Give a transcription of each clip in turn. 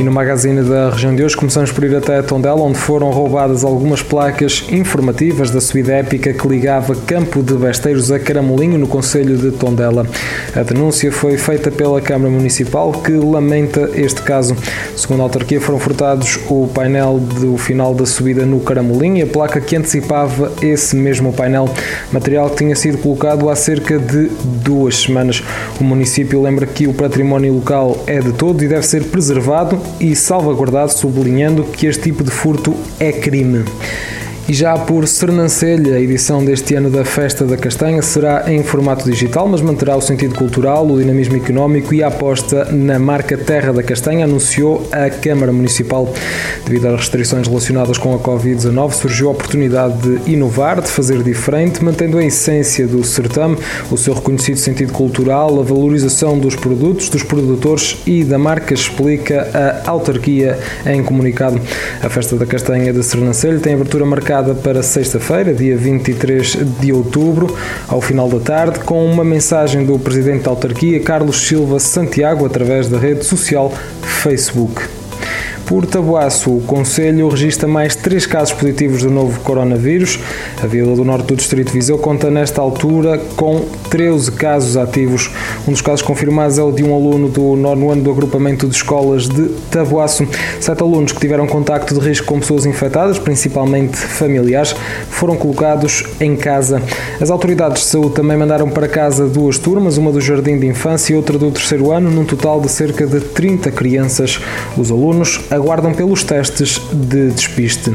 E no magazine da região de hoje começamos por ir até Tondela, onde foram roubadas algumas placas informativas da subida épica que ligava Campo de Besteiros a Caramolinho, no Conselho de Tondela. A denúncia foi feita pela Câmara Municipal, que lamenta este caso. Segundo a autarquia, foram furtados o painel do final da subida no Caramolinho e a placa que antecipava esse mesmo painel, material que tinha sido colocado há cerca de duas semanas. O município lembra que o património local é de todo e deve ser preservado e salvaguardado, sublinhando que este tipo de furto é crime. E já por Sernancelha, a edição deste ano da Festa da Castanha será em formato digital, mas manterá o sentido cultural, o dinamismo económico e a aposta na marca Terra da Castanha, anunciou a Câmara Municipal. Devido às restrições relacionadas com a Covid-19, surgiu a oportunidade de inovar, de fazer diferente, mantendo a essência do certame, o seu reconhecido sentido cultural, a valorização dos produtos, dos produtores e da marca, explica a autarquia em comunicado. A Festa da Castanha de Sernancelha tem abertura marcada marcada para sexta-feira, dia 23 de outubro, ao final da tarde, com uma mensagem do presidente da autarquia, Carlos Silva Santiago, através da rede social Facebook. Por Tabuaço, o Conselho registra mais três casos positivos do novo coronavírus. A Vila do Norte do Distrito de Viseu conta nesta altura com 13 casos ativos. Um dos casos confirmados é o de um aluno do nono ano do agrupamento de escolas de Tabuaço. Sete alunos que tiveram contacto de risco com pessoas infectadas, principalmente familiares, foram colocados em casa. As autoridades de saúde também mandaram para casa duas turmas, uma do jardim de infância e outra do terceiro ano, num total de cerca de 30 crianças. Os alunos aguardam pelos testes de despiste.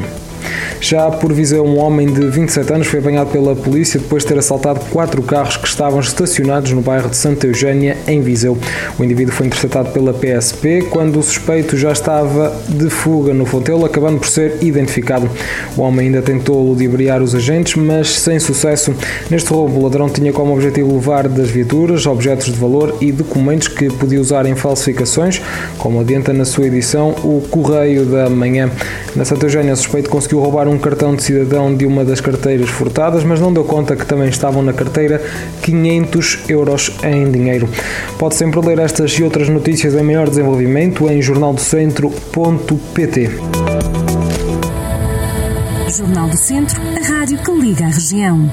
Já por Viseu, um homem de 27 anos foi apanhado pela polícia depois de ter assaltado quatro carros que estavam estacionados no bairro de Santa Eugénia, em Viseu. O indivíduo foi interceptado pela PSP quando o suspeito já estava de fuga no Fontelo, acabando por ser identificado. O homem ainda tentou ludibriar os agentes, mas sem sucesso. Neste roubo, o ladrão tinha como objetivo levar das viaturas objetos de valor e documentos que podia usar em falsificações, como adianta na sua edição o Correio da Manhã. Na Santa Eugénia, o suspeito roubar um cartão de cidadão de uma das carteiras furtadas, mas não deu conta que também estavam na carteira 500 euros em dinheiro. Pode sempre ler estas e outras notícias em maior desenvolvimento em jornaldocentro.pt. Jornal do Centro, a rádio que liga a região.